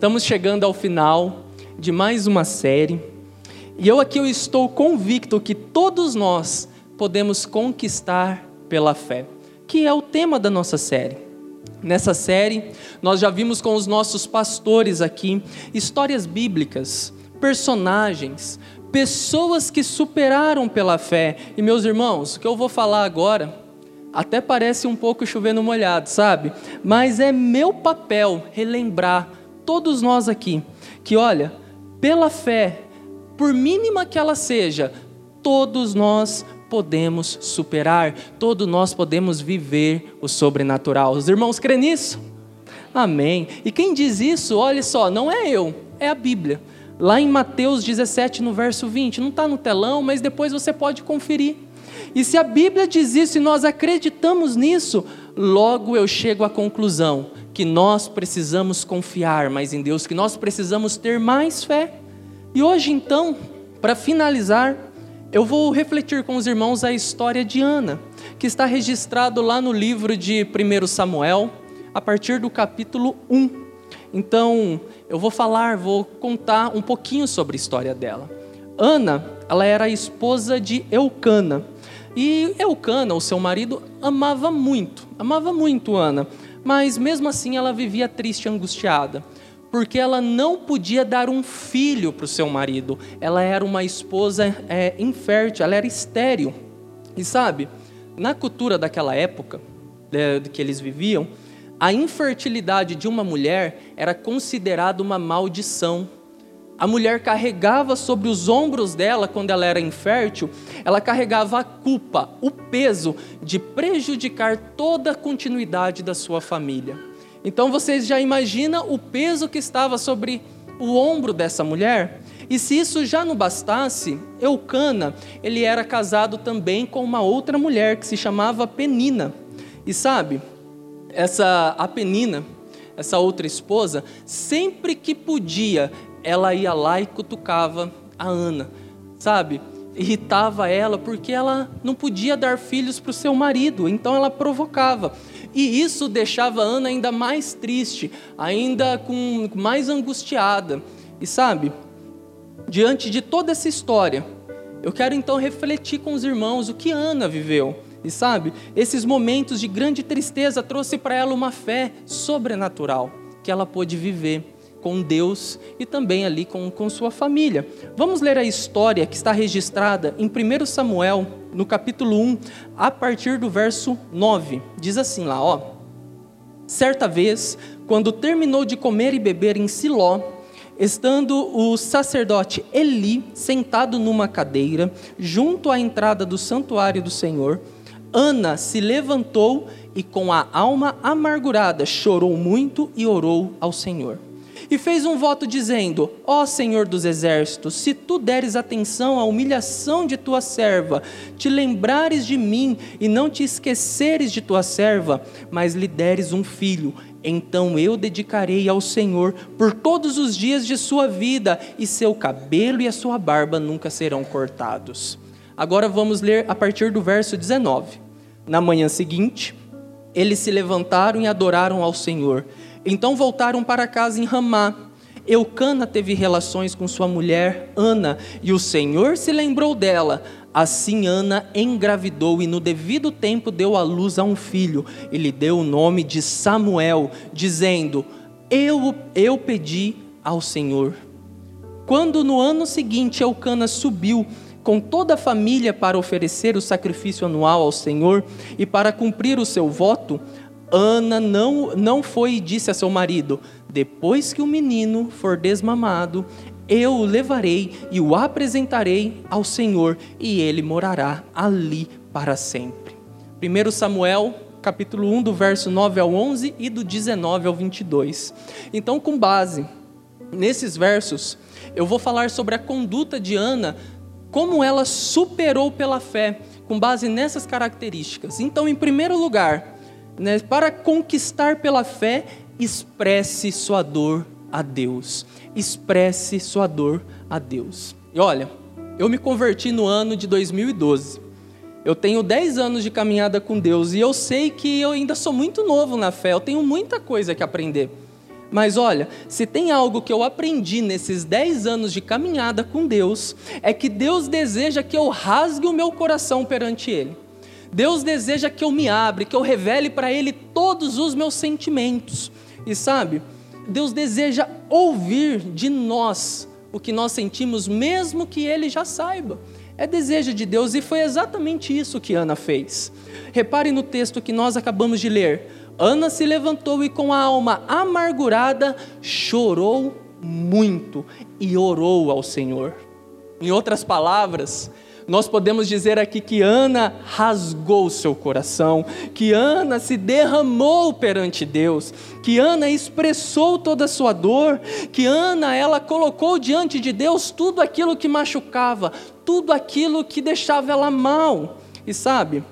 Estamos chegando ao final de mais uma série. E eu aqui eu estou convicto que todos nós podemos conquistar pela fé, que é o tema da nossa série. Nessa série, nós já vimos com os nossos pastores aqui histórias bíblicas, personagens, pessoas que superaram pela fé. E meus irmãos, o que eu vou falar agora até parece um pouco chovendo molhado, sabe? Mas é meu papel relembrar todos nós aqui que, olha, pela fé, por mínima que ela seja, todos nós podemos superar, todos nós podemos viver o sobrenatural. Os irmãos creem nisso? Amém. E quem diz isso, olha só, não é eu, é a Bíblia. Lá em Mateus 17, no verso 20, não está no telão, mas depois você pode conferir. E se a Bíblia diz isso e nós acreditamos nisso, logo eu chego à conclusão que nós precisamos confiar mais em Deus, que nós precisamos ter mais fé. E hoje, então, para finalizar, eu vou refletir com os irmãos a história de Ana, que está registrado lá no livro de 1 Samuel, a partir do capítulo 1. Então, eu vou falar, vou contar um pouquinho sobre a história dela. Ana, ela era a esposa de Eucana. E Eucana, o seu marido, amava muito, amava muito Ana, mas mesmo assim ela vivia triste e angustiada porque ela não podia dar um filho para o seu marido. Ela era uma esposa é, infértil, ela era estéril. E sabe, na cultura daquela época é, que eles viviam, a infertilidade de uma mulher era considerada uma maldição. A mulher carregava sobre os ombros dela, quando ela era infértil, ela carregava a culpa, o peso de prejudicar toda a continuidade da sua família. Então vocês já imaginam o peso que estava sobre o ombro dessa mulher? E se isso já não bastasse, Eucana, ele era casado também com uma outra mulher que se chamava Penina. E sabe, essa a Penina, essa outra esposa, sempre que podia, ela ia lá e cutucava a Ana. Sabe? Irritava ela porque ela não podia dar filhos para o seu marido, então ela provocava. E isso deixava Ana ainda mais triste, ainda com mais angustiada. E sabe, diante de toda essa história, eu quero então refletir com os irmãos o que Ana viveu. E sabe, esses momentos de grande tristeza trouxe para ela uma fé sobrenatural que ela pôde viver com Deus e também ali com, com sua família. Vamos ler a história que está registrada em 1 Samuel, no capítulo 1, a partir do verso 9. Diz assim lá, ó. Certa vez, quando terminou de comer e beber em Siló, estando o sacerdote Eli sentado numa cadeira, junto à entrada do santuário do Senhor, Ana se levantou e, com a alma amargurada, chorou muito e orou ao Senhor e fez um voto dizendo: Ó Senhor dos exércitos, se tu deres atenção à humilhação de tua serva, te lembrares de mim e não te esqueceres de tua serva, mas lhe deres um filho, então eu dedicarei ao Senhor por todos os dias de sua vida, e seu cabelo e a sua barba nunca serão cortados. Agora vamos ler a partir do verso 19. Na manhã seguinte, eles se levantaram e adoraram ao Senhor. Então voltaram para casa em Ramá. Eucana teve relações com sua mulher Ana, e o Senhor se lembrou dela. Assim Ana engravidou e no devido tempo deu à luz a um filho, e lhe deu o nome de Samuel, dizendo: Eu, eu pedi ao Senhor. Quando no ano seguinte Eucana subiu com toda a família para oferecer o sacrifício anual ao Senhor e para cumprir o seu voto, Ana não, não foi e disse a seu marido: Depois que o menino for desmamado, eu o levarei e o apresentarei ao Senhor, e ele morará ali para sempre. 1 Samuel, capítulo 1, do verso 9 ao 11 e do 19 ao 22. Então, com base nesses versos, eu vou falar sobre a conduta de Ana, como ela superou pela fé, com base nessas características. Então, em primeiro lugar, né, para conquistar pela fé, expresse sua dor a Deus. Expresse sua dor a Deus. E olha, eu me converti no ano de 2012. Eu tenho 10 anos de caminhada com Deus e eu sei que eu ainda sou muito novo na fé, eu tenho muita coisa que aprender. Mas olha, se tem algo que eu aprendi nesses 10 anos de caminhada com Deus, é que Deus deseja que eu rasgue o meu coração perante Ele. Deus deseja que eu me abra, que eu revele para Ele todos os meus sentimentos. E sabe, Deus deseja ouvir de nós o que nós sentimos, mesmo que Ele já saiba. É desejo de Deus e foi exatamente isso que Ana fez. Repare no texto que nós acabamos de ler. Ana se levantou e, com a alma amargurada, chorou muito e orou ao Senhor. Em outras palavras, nós podemos dizer aqui que Ana rasgou seu coração, que Ana se derramou perante Deus, que Ana expressou toda a sua dor, que Ana ela colocou diante de Deus tudo aquilo que machucava, tudo aquilo que deixava ela mal. E sabe,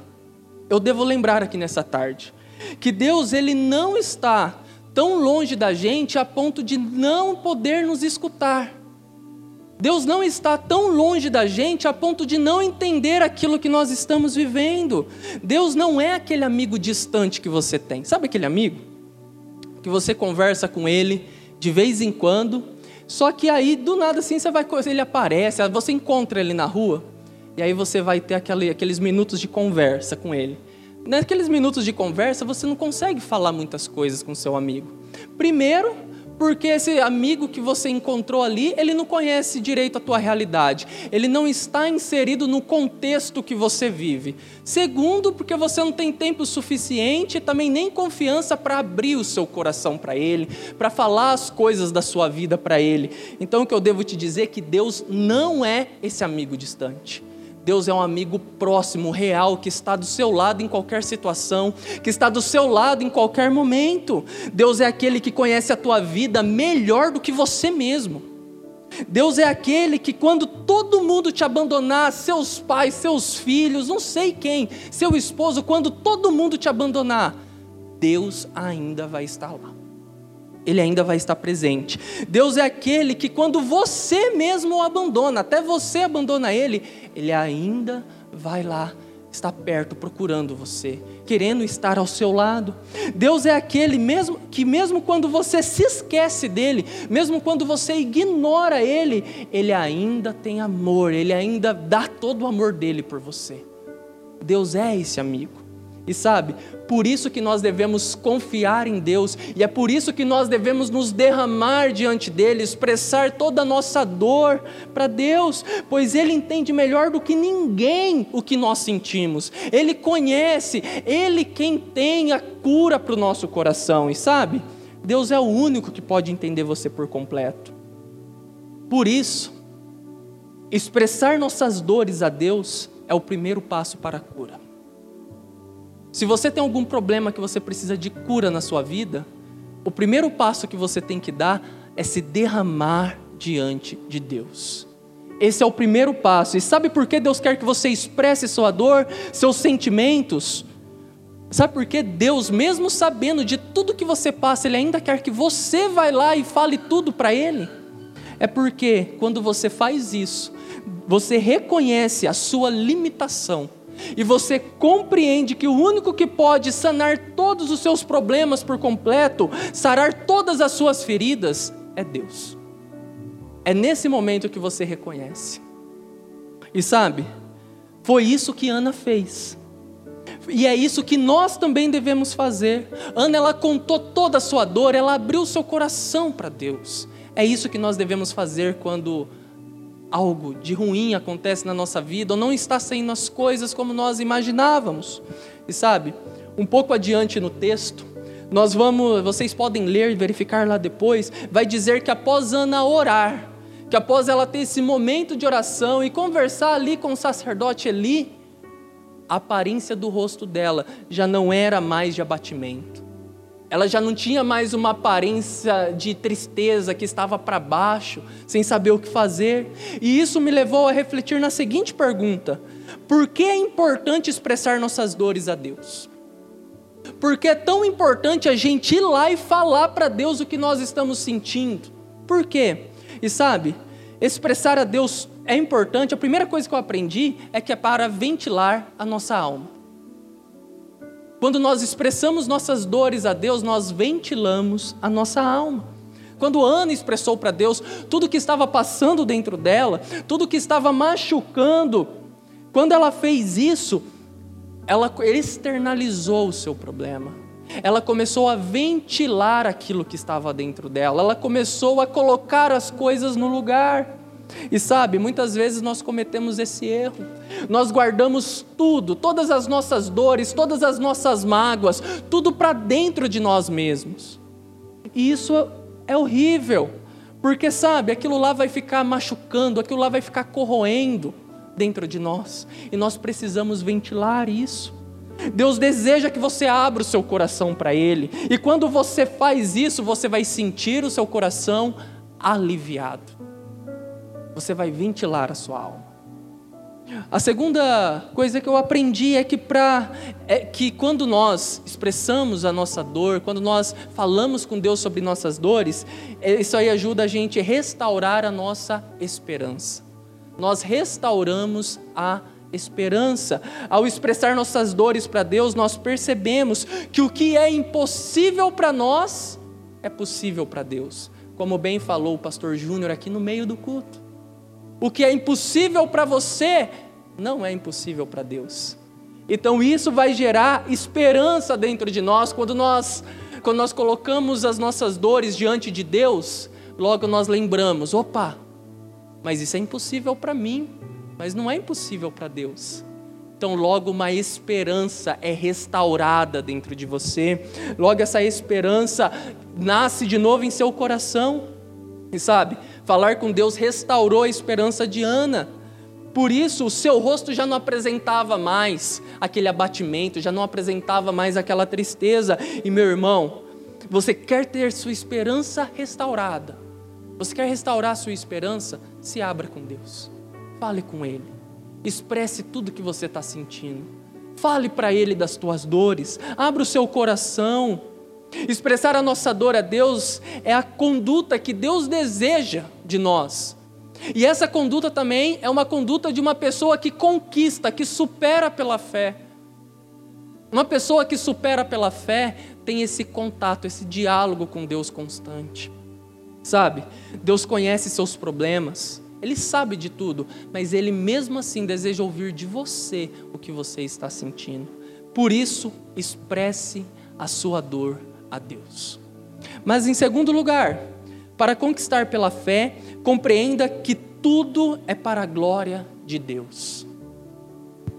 eu devo lembrar aqui nessa tarde que Deus ele não está tão longe da gente a ponto de não poder nos escutar. Deus não está tão longe da gente a ponto de não entender aquilo que nós estamos vivendo. Deus não é aquele amigo distante que você tem. Sabe aquele amigo que você conversa com ele de vez em quando, só que aí do nada assim você vai ele aparece, você encontra ele na rua e aí você vai ter aquele, aqueles minutos de conversa com ele. Naqueles minutos de conversa, você não consegue falar muitas coisas com seu amigo. Primeiro, porque esse amigo que você encontrou ali, ele não conhece direito a tua realidade, ele não está inserido no contexto que você vive. Segundo, porque você não tem tempo suficiente, também nem confiança para abrir o seu coração para ele, para falar as coisas da sua vida para ele. Então, o que eu devo te dizer é que Deus não é esse amigo distante. Deus é um amigo próximo, real, que está do seu lado em qualquer situação, que está do seu lado em qualquer momento. Deus é aquele que conhece a tua vida melhor do que você mesmo. Deus é aquele que, quando todo mundo te abandonar, seus pais, seus filhos, não sei quem, seu esposo, quando todo mundo te abandonar, Deus ainda vai estar lá. Ele ainda vai estar presente. Deus é aquele que, quando você mesmo o abandona, até você abandona ele, ele ainda vai lá, está perto, procurando você, querendo estar ao seu lado. Deus é aquele mesmo que, mesmo quando você se esquece dele, mesmo quando você ignora ele, ele ainda tem amor, ele ainda dá todo o amor dele por você. Deus é esse amigo. E sabe, por isso que nós devemos confiar em Deus, e é por isso que nós devemos nos derramar diante dele, expressar toda a nossa dor para Deus, pois ele entende melhor do que ninguém o que nós sentimos. Ele conhece, ele quem tem a cura para o nosso coração, e sabe? Deus é o único que pode entender você por completo. Por isso, expressar nossas dores a Deus é o primeiro passo para a cura. Se você tem algum problema que você precisa de cura na sua vida, o primeiro passo que você tem que dar é se derramar diante de Deus. Esse é o primeiro passo. E sabe por que Deus quer que você expresse sua dor, seus sentimentos? Sabe por que Deus, mesmo sabendo de tudo que você passa, Ele ainda quer que você vá lá e fale tudo para Ele? É porque quando você faz isso, você reconhece a sua limitação e você compreende que o único que pode sanar todos os seus problemas por completo, sarar todas as suas feridas, é Deus. É nesse momento que você reconhece. E sabe, foi isso que Ana fez. E é isso que nós também devemos fazer. Ana, ela contou toda a sua dor, ela abriu seu coração para Deus. É isso que nós devemos fazer quando algo de ruim acontece na nossa vida, ou não está saindo as coisas como nós imaginávamos. E sabe, um pouco adiante no texto, nós vamos, vocês podem ler e verificar lá depois, vai dizer que após Ana orar, que após ela ter esse momento de oração e conversar ali com o sacerdote Eli, a aparência do rosto dela já não era mais de abatimento ela já não tinha mais uma aparência de tristeza que estava para baixo, sem saber o que fazer. E isso me levou a refletir na seguinte pergunta: por que é importante expressar nossas dores a Deus? Por que é tão importante a gente ir lá e falar para Deus o que nós estamos sentindo? Por quê? E sabe, expressar a Deus é importante. A primeira coisa que eu aprendi é que é para ventilar a nossa alma. Quando nós expressamos nossas dores a Deus, nós ventilamos a nossa alma. Quando Ana expressou para Deus tudo que estava passando dentro dela, tudo que estava machucando, quando ela fez isso, ela externalizou o seu problema. Ela começou a ventilar aquilo que estava dentro dela. Ela começou a colocar as coisas no lugar. E sabe, muitas vezes nós cometemos esse erro. Nós guardamos tudo, todas as nossas dores, todas as nossas mágoas, tudo para dentro de nós mesmos. E isso é horrível, porque sabe, aquilo lá vai ficar machucando, aquilo lá vai ficar corroendo dentro de nós, e nós precisamos ventilar isso. Deus deseja que você abra o seu coração para Ele, e quando você faz isso, você vai sentir o seu coração aliviado você vai ventilar a sua alma. A segunda coisa que eu aprendi é que, pra, é que quando nós expressamos a nossa dor, quando nós falamos com Deus sobre nossas dores, é, isso aí ajuda a gente a restaurar a nossa esperança. Nós restauramos a esperança. Ao expressar nossas dores para Deus, nós percebemos que o que é impossível para nós é possível para Deus. Como bem falou o pastor Júnior aqui no meio do culto. O que é impossível para você não é impossível para Deus. Então isso vai gerar esperança dentro de nós quando nós quando nós colocamos as nossas dores diante de Deus, logo nós lembramos, opa, mas isso é impossível para mim, mas não é impossível para Deus. Então, logo uma esperança é restaurada dentro de você, logo essa esperança nasce de novo em seu coração. E sabe, falar com Deus restaurou a esperança de Ana. Por isso, o seu rosto já não apresentava mais aquele abatimento, já não apresentava mais aquela tristeza. E meu irmão, você quer ter sua esperança restaurada? Você quer restaurar sua esperança? Se abra com Deus. Fale com Ele. Expresse tudo que você está sentindo. Fale para Ele das tuas dores. Abra o seu coração. Expressar a nossa dor a Deus é a conduta que Deus deseja de nós. E essa conduta também é uma conduta de uma pessoa que conquista, que supera pela fé. Uma pessoa que supera pela fé tem esse contato, esse diálogo com Deus constante. Sabe? Deus conhece seus problemas, Ele sabe de tudo, mas Ele mesmo assim deseja ouvir de você o que você está sentindo. Por isso, expresse a sua dor a Deus. Mas em segundo lugar, para conquistar pela fé, compreenda que tudo é para a glória de Deus.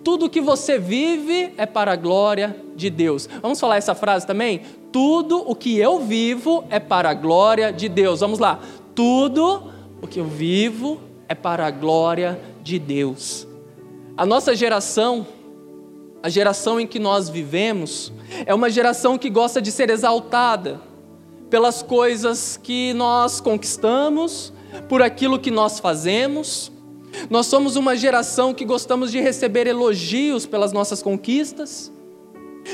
Tudo que você vive é para a glória de Deus. Vamos falar essa frase também? Tudo o que eu vivo é para a glória de Deus. Vamos lá. Tudo o que eu vivo é para a glória de Deus. A nossa geração a geração em que nós vivemos é uma geração que gosta de ser exaltada pelas coisas que nós conquistamos, por aquilo que nós fazemos. Nós somos uma geração que gostamos de receber elogios pelas nossas conquistas.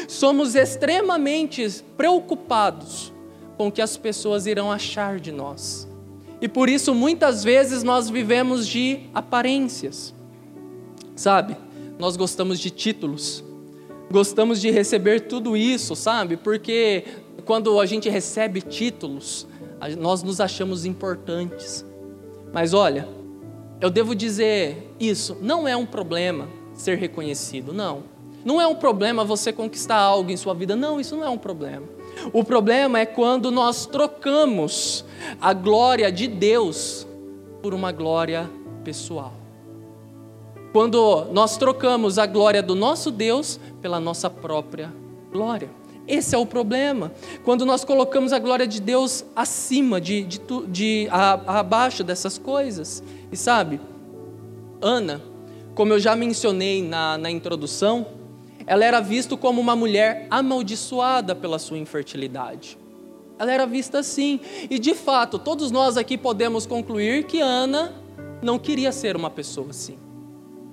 Somos extremamente preocupados com o que as pessoas irão achar de nós. E por isso muitas vezes nós vivemos de aparências. Sabe? Nós gostamos de títulos, gostamos de receber tudo isso, sabe? Porque quando a gente recebe títulos, nós nos achamos importantes. Mas olha, eu devo dizer isso, não é um problema ser reconhecido, não. Não é um problema você conquistar algo em sua vida, não, isso não é um problema. O problema é quando nós trocamos a glória de Deus por uma glória pessoal quando nós trocamos a glória do nosso Deus pela nossa própria glória. Esse é o problema. Quando nós colocamos a glória de Deus acima, de, de, de a, abaixo dessas coisas. E sabe, Ana, como eu já mencionei na, na introdução, ela era vista como uma mulher amaldiçoada pela sua infertilidade. Ela era vista assim. E de fato, todos nós aqui podemos concluir que Ana não queria ser uma pessoa assim.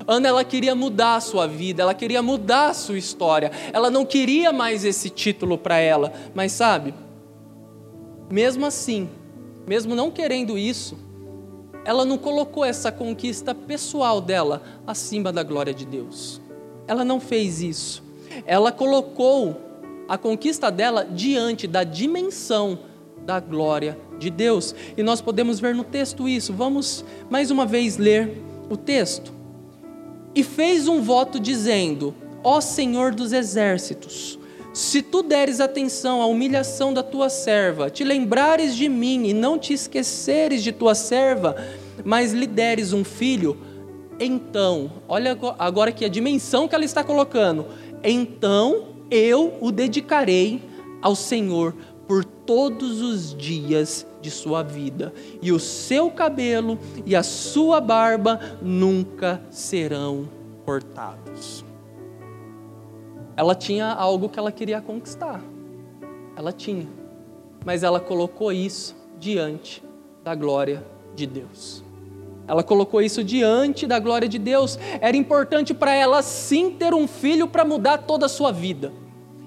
Ana ela queria mudar a sua vida, ela queria mudar a sua história. Ela não queria mais esse título para ela, mas sabe? Mesmo assim, mesmo não querendo isso, ela não colocou essa conquista pessoal dela acima da glória de Deus. Ela não fez isso. ela colocou a conquista dela diante da dimensão da glória de Deus. E nós podemos ver no texto isso. Vamos mais uma vez ler o texto. E fez um voto dizendo: Ó Senhor dos exércitos, se tu deres atenção à humilhação da tua serva, te lembrares de mim e não te esqueceres de tua serva, mas lhe deres um filho, então, olha agora aqui a dimensão que ela está colocando. Então eu o dedicarei ao Senhor por todos os dias de sua vida, e o seu cabelo e a sua barba nunca serão cortados. Ela tinha algo que ela queria conquistar. Ela tinha. Mas ela colocou isso diante da glória de Deus. Ela colocou isso diante da glória de Deus. Era importante para ela sim ter um filho para mudar toda a sua vida.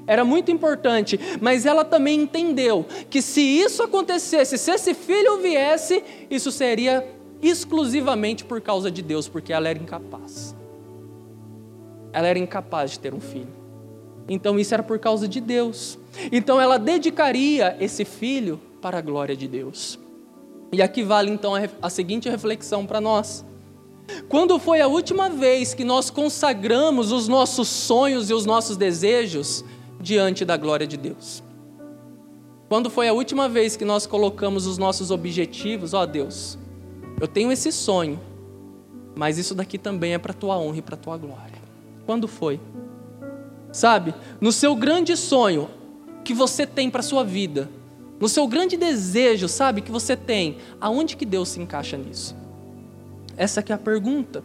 Era muito importante, mas ela também entendeu que se isso acontecesse, se esse filho viesse, isso seria exclusivamente por causa de Deus, porque ela era incapaz. Ela era incapaz de ter um filho. Então isso era por causa de Deus. Então ela dedicaria esse filho para a glória de Deus. E aqui vale então a, seguinte reflexão para nós. Quando foi a última vez que nós consagramos os nossos sonhos e os nossos desejos diante da glória de Deus? Quando foi a última vez que nós colocamos os nossos objetivos, ó oh, Deus, eu tenho esse sonho, mas isso daqui também é para a tua honra e para a tua glória. Quando foi? Sabe, no seu grande sonho que você tem para sua vida, no seu grande desejo, sabe, que você tem, aonde que Deus se encaixa nisso? Essa que é a pergunta.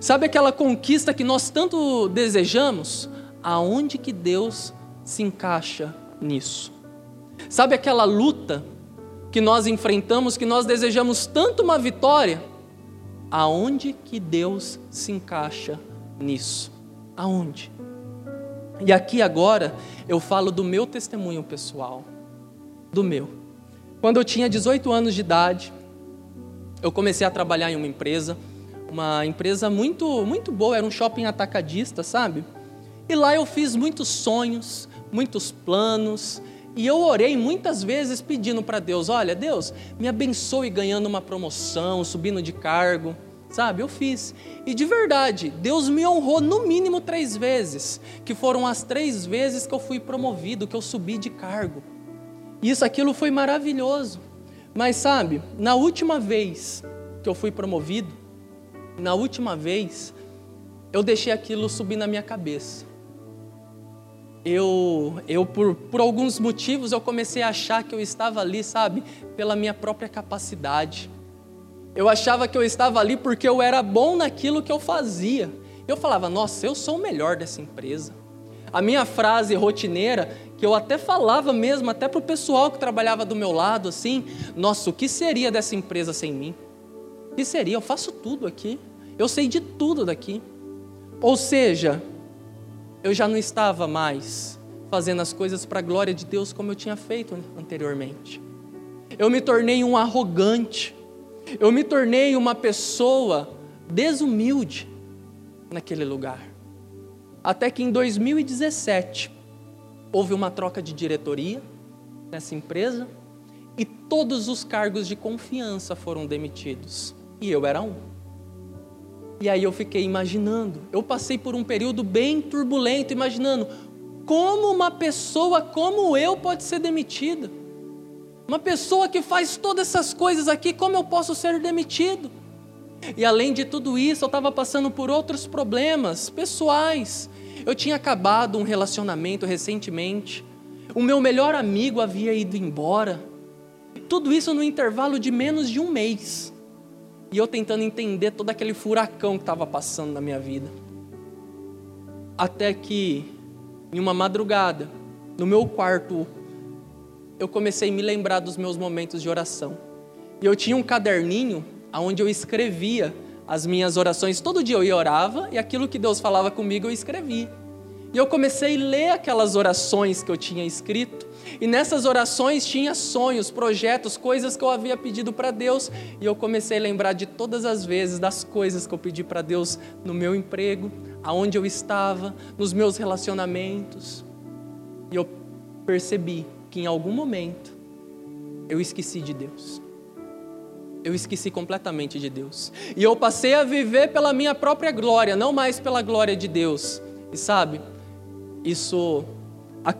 Sabe aquela conquista que nós tanto desejamos? Aonde que Deus se encaixa nisso? Sabe aquela luta que nós enfrentamos, que nós desejamos tanto uma vitória? Aonde que Deus se encaixa nisso? Aonde? E aqui agora eu falo do meu testemunho pessoal do meu. Quando eu tinha 18 anos de idade, eu comecei a trabalhar em uma empresa, uma empresa muito, muito boa, era um shopping atacadista, sabe? E lá eu fiz muitos sonhos, muitos planos, e eu orei muitas vezes pedindo para Deus: olha, Deus, me abençoe ganhando uma promoção, subindo de cargo, sabe? Eu fiz. E de verdade, Deus me honrou no mínimo três vezes, que foram as três vezes que eu fui promovido, que eu subi de cargo. Isso, aquilo foi maravilhoso. Mas sabe, na última vez que eu fui promovido, na última vez, eu deixei aquilo subir na minha cabeça. Eu, eu por, por alguns motivos, eu comecei a achar que eu estava ali, sabe, pela minha própria capacidade. Eu achava que eu estava ali porque eu era bom naquilo que eu fazia. Eu falava, nossa, eu sou o melhor dessa empresa. A minha frase rotineira que eu até falava mesmo, até para o pessoal que trabalhava do meu lado, assim, nossa, o que seria dessa empresa sem mim? O que seria? Eu faço tudo aqui, eu sei de tudo daqui. Ou seja, eu já não estava mais fazendo as coisas para a glória de Deus como eu tinha feito anteriormente. Eu me tornei um arrogante, eu me tornei uma pessoa desumilde naquele lugar. Até que em 2017, houve uma troca de diretoria nessa empresa e todos os cargos de confiança foram demitidos. E eu era um. E aí eu fiquei imaginando, eu passei por um período bem turbulento, imaginando como uma pessoa como eu pode ser demitida. Uma pessoa que faz todas essas coisas aqui, como eu posso ser demitido? E além de tudo isso, eu estava passando por outros problemas pessoais eu tinha acabado um relacionamento recentemente. O meu melhor amigo havia ido embora. Tudo isso no intervalo de menos de um mês. E eu tentando entender todo aquele furacão que estava passando na minha vida. Até que, em uma madrugada, no meu quarto, eu comecei a me lembrar dos meus momentos de oração. E eu tinha um caderninho onde eu escrevia as minhas orações. Todo dia eu orava e aquilo que Deus falava comigo eu escrevia. E eu comecei a ler aquelas orações que eu tinha escrito. E nessas orações tinha sonhos, projetos, coisas que eu havia pedido para Deus. E eu comecei a lembrar de todas as vezes das coisas que eu pedi para Deus no meu emprego, aonde eu estava, nos meus relacionamentos. E eu percebi que em algum momento eu esqueci de Deus. Eu esqueci completamente de Deus. E eu passei a viver pela minha própria glória, não mais pela glória de Deus. E sabe, isso,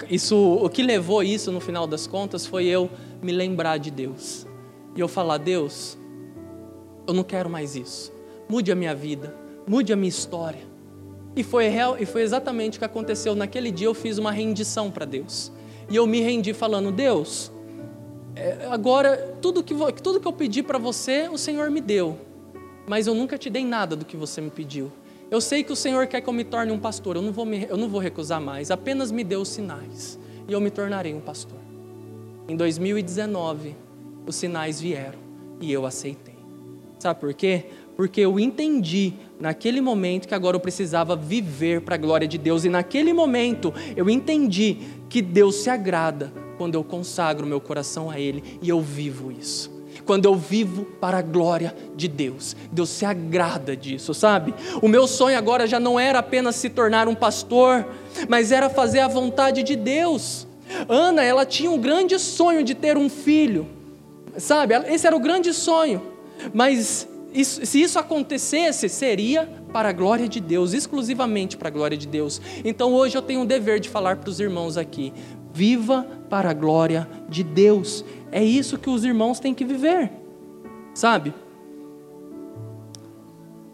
isso, o que levou isso no final das contas foi eu me lembrar de Deus. E eu falar, Deus, eu não quero mais isso. Mude a minha vida, mude a minha história. E foi, real, e foi exatamente o que aconteceu. Naquele dia eu fiz uma rendição para Deus. E eu me rendi falando, Deus, é, agora tudo que, tudo que eu pedi para você, o Senhor me deu. Mas eu nunca te dei nada do que você me pediu. Eu sei que o Senhor quer que eu me torne um pastor, eu não vou, me, eu não vou recusar mais. Apenas me dê os sinais e eu me tornarei um pastor. Em 2019, os sinais vieram e eu aceitei. Sabe por quê? Porque eu entendi naquele momento que agora eu precisava viver para a glória de Deus, e naquele momento eu entendi que Deus se agrada quando eu consagro meu coração a Ele e eu vivo isso. Quando eu vivo para a glória de Deus, Deus se agrada disso, sabe? O meu sonho agora já não era apenas se tornar um pastor, mas era fazer a vontade de Deus. Ana, ela tinha um grande sonho de ter um filho, sabe? Esse era o grande sonho, mas isso, se isso acontecesse, seria para a glória de Deus, exclusivamente para a glória de Deus. Então hoje eu tenho o dever de falar para os irmãos aqui: viva para a glória de Deus. É isso que os irmãos têm que viver, sabe?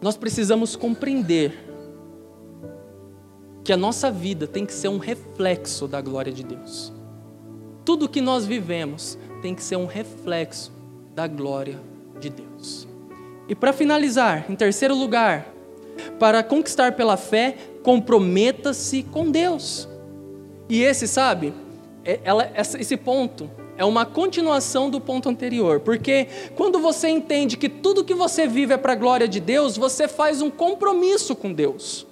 Nós precisamos compreender que a nossa vida tem que ser um reflexo da glória de Deus. Tudo que nós vivemos tem que ser um reflexo da glória de Deus. E para finalizar, em terceiro lugar, para conquistar pela fé, comprometa-se com Deus. E esse, sabe, ela, esse ponto é uma continuação do ponto anterior, porque quando você entende que tudo que você vive é para a glória de Deus, você faz um compromisso com Deus.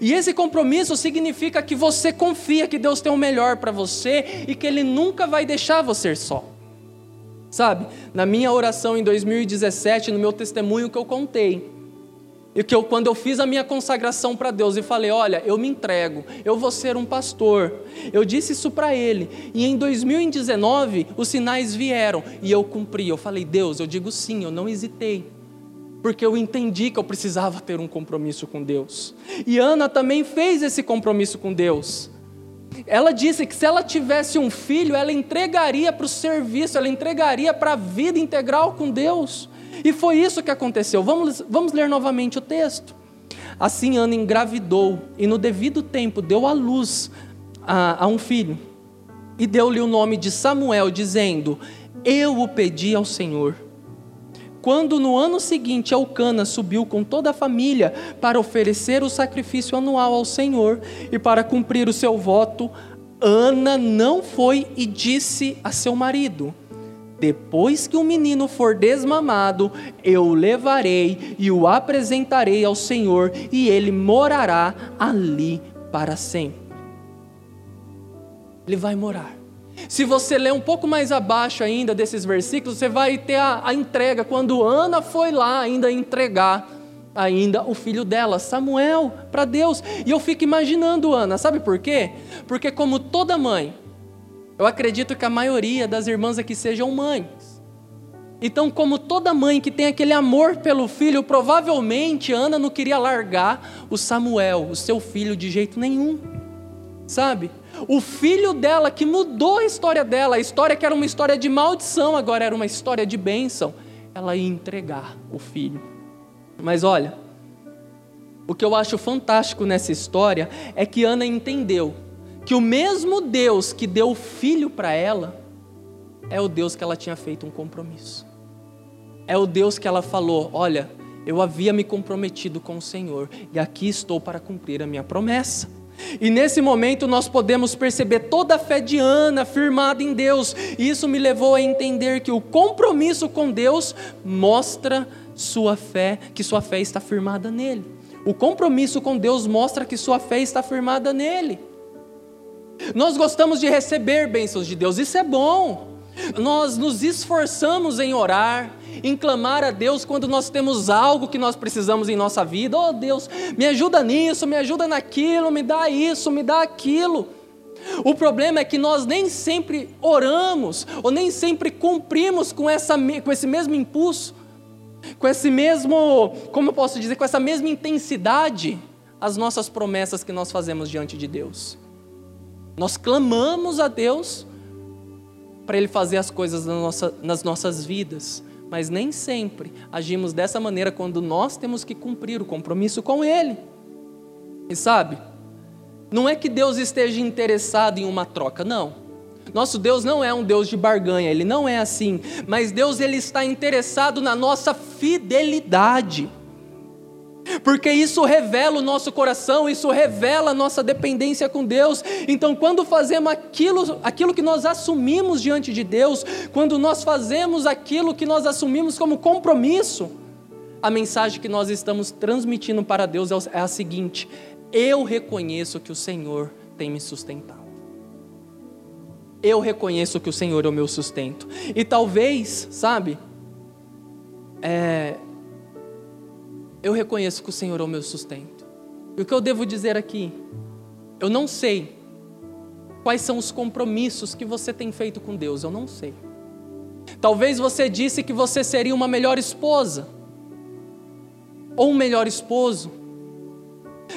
E esse compromisso significa que você confia que Deus tem o melhor para você e que Ele nunca vai deixar você só. Sabe, na minha oração em 2017, no meu testemunho que eu contei, e que eu, quando eu fiz a minha consagração para Deus e falei: Olha, eu me entrego, eu vou ser um pastor. Eu disse isso para ele. E em 2019, os sinais vieram e eu cumpri. Eu falei: Deus, eu digo sim, eu não hesitei. Porque eu entendi que eu precisava ter um compromisso com Deus. E Ana também fez esse compromisso com Deus. Ela disse que se ela tivesse um filho, ela entregaria para o serviço, ela entregaria para a vida integral com Deus. E foi isso que aconteceu. Vamos, vamos ler novamente o texto. Assim Ana engravidou e no devido tempo deu à luz a, a um filho. E deu-lhe o nome de Samuel, dizendo: Eu o pedi ao Senhor. Quando no ano seguinte Elcana subiu com toda a família para oferecer o sacrifício anual ao Senhor e para cumprir o seu voto, Ana não foi e disse a seu marido: Depois que o menino for desmamado, eu o levarei e o apresentarei ao Senhor, e ele morará ali para sempre. Ele vai morar. Se você ler um pouco mais abaixo ainda desses versículos, você vai ter a, a entrega, quando Ana foi lá ainda entregar ainda o filho dela, Samuel, para Deus. E eu fico imaginando Ana, sabe por quê? Porque como toda mãe, eu acredito que a maioria das irmãs aqui sejam mães. Então, como toda mãe que tem aquele amor pelo filho, provavelmente Ana não queria largar o Samuel, o seu filho, de jeito nenhum. Sabe? O filho dela que mudou a história dela, a história que era uma história de maldição, agora era uma história de bênção. Ela ia entregar o filho. Mas olha, o que eu acho fantástico nessa história é que Ana entendeu que o mesmo Deus que deu o filho para ela é o Deus que ela tinha feito um compromisso. É o Deus que ela falou: Olha, eu havia me comprometido com o Senhor e aqui estou para cumprir a minha promessa. E nesse momento nós podemos perceber toda a fé de Ana firmada em Deus. E isso me levou a entender que o compromisso com Deus mostra sua fé, que sua fé está firmada nele. O compromisso com Deus mostra que sua fé está firmada nele. Nós gostamos de receber bênçãos de Deus, isso é bom. Nós nos esforçamos em orar, em clamar a Deus quando nós temos algo que nós precisamos em nossa vida. Oh Deus, me ajuda nisso, me ajuda naquilo, me dá isso, me dá aquilo. O problema é que nós nem sempre oramos, ou nem sempre cumprimos com, essa, com esse mesmo impulso, com esse mesmo, como eu posso dizer, com essa mesma intensidade, as nossas promessas que nós fazemos diante de Deus. Nós clamamos a Deus para Ele fazer as coisas na nossa, nas nossas vidas, mas nem sempre agimos dessa maneira quando nós temos que cumprir o compromisso com Ele. E sabe, não é que Deus esteja interessado em uma troca, não. Nosso Deus não é um Deus de barganha, ele não é assim, mas Deus ele está interessado na nossa fidelidade. Porque isso revela o nosso coração, isso revela a nossa dependência com Deus. Então, quando fazemos aquilo, aquilo que nós assumimos diante de Deus, quando nós fazemos aquilo que nós assumimos como compromisso, a mensagem que nós estamos transmitindo para Deus é, é a seguinte: eu reconheço que o Senhor tem me sustentado. Eu reconheço que o Senhor é o meu sustento. E talvez, sabe, é, eu reconheço que o Senhor é o meu sustento. E o que eu devo dizer aqui? Eu não sei quais são os compromissos que você tem feito com Deus, eu não sei. Talvez você disse que você seria uma melhor esposa, ou um melhor esposo.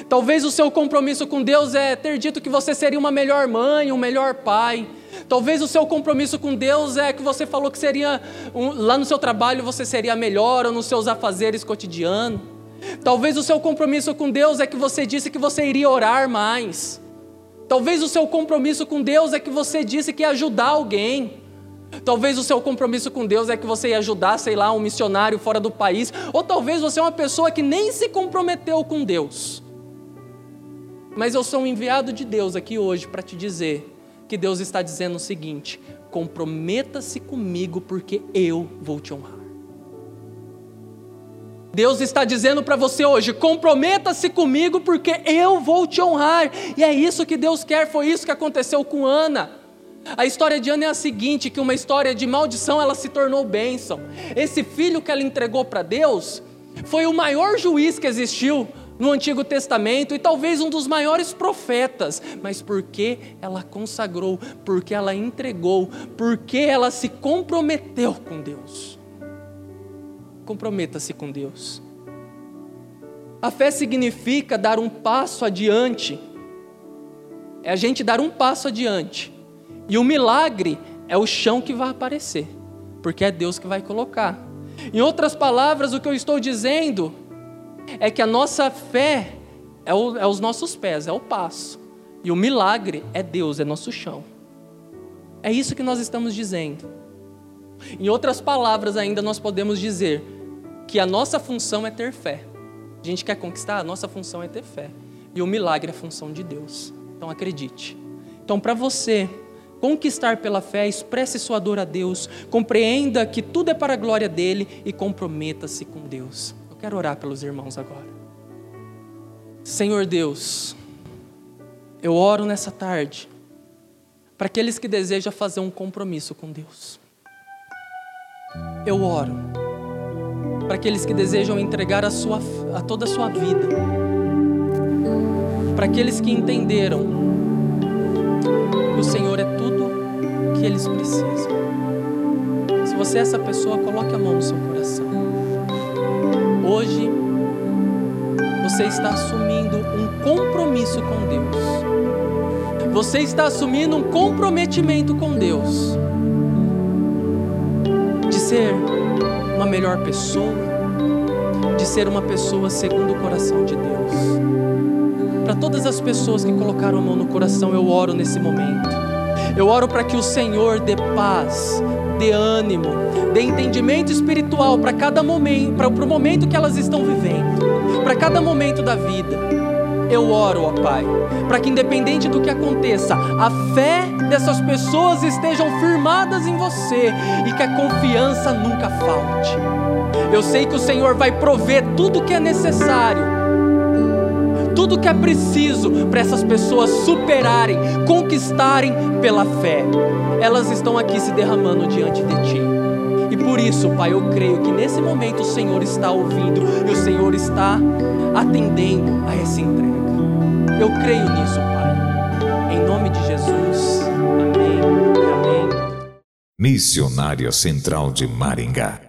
Talvez o seu compromisso com Deus é ter dito que você seria uma melhor mãe, um melhor pai. Talvez o seu compromisso com Deus é que você falou que seria um, lá no seu trabalho você seria melhor ou nos seus afazeres cotidianos. Talvez o seu compromisso com Deus é que você disse que você iria orar mais. Talvez o seu compromisso com Deus é que você disse que ia ajudar alguém. Talvez o seu compromisso com Deus é que você ia ajudar, sei lá, um missionário fora do país. Ou talvez você é uma pessoa que nem se comprometeu com Deus. Mas eu sou um enviado de Deus aqui hoje para te dizer que Deus está dizendo o seguinte: comprometa-se comigo, porque eu vou te honrar. Deus está dizendo para você hoje: comprometa-se comigo, porque eu vou te honrar. E é isso que Deus quer, foi isso que aconteceu com Ana. A história de Ana é a seguinte: que uma história de maldição ela se tornou bênção. Esse filho que ela entregou para Deus foi o maior juiz que existiu no Antigo Testamento e talvez um dos maiores profetas, mas porque ela consagrou, porque ela entregou, porque ela se comprometeu com Deus. Comprometa-se com Deus. A fé significa dar um passo adiante, é a gente dar um passo adiante, e o milagre é o chão que vai aparecer, porque é Deus que vai colocar. Em outras palavras, o que eu estou dizendo é que a nossa fé é, o, é os nossos pés, é o passo, e o milagre é Deus, é nosso chão. É isso que nós estamos dizendo. Em outras palavras, ainda nós podemos dizer que a nossa função é ter fé. A gente quer conquistar, a nossa função é ter fé. E o milagre é a função de Deus. Então acredite. Então, para você conquistar pela fé, expresse sua dor a Deus, compreenda que tudo é para a glória dele e comprometa-se com Deus. Eu quero orar pelos irmãos agora. Senhor Deus, eu oro nessa tarde para aqueles que desejam fazer um compromisso com Deus. Eu oro para aqueles que desejam entregar a, sua, a toda a sua vida, para aqueles que entenderam que o Senhor é tudo que eles precisam. Se você é essa pessoa, coloque a mão no seu coração. Hoje, você está assumindo um compromisso com Deus. Você está assumindo um comprometimento com Deus de ser uma melhor pessoa, de ser uma pessoa segundo o coração de Deus. Para todas as pessoas que colocaram a mão no coração, eu oro nesse momento. Eu oro para que o Senhor dê paz, dê ânimo, dê entendimento espiritual para cada momento, para o momento que elas estão vivendo, para cada momento da vida eu oro, ó Pai, para que independente do que aconteça, a fé dessas pessoas estejam firmadas em você e que a confiança nunca falte. Eu sei que o Senhor vai prover tudo que é necessário, tudo que é preciso para essas pessoas superarem, conquistarem pela fé. Elas estão aqui se derramando diante de Ti. E por isso, Pai, eu creio que nesse momento o Senhor está ouvindo e o Senhor está atendendo a essa entrega. Eu creio nisso, Pai. Em nome de Jesus. Amém. Amém. Missionária Central de Maringá.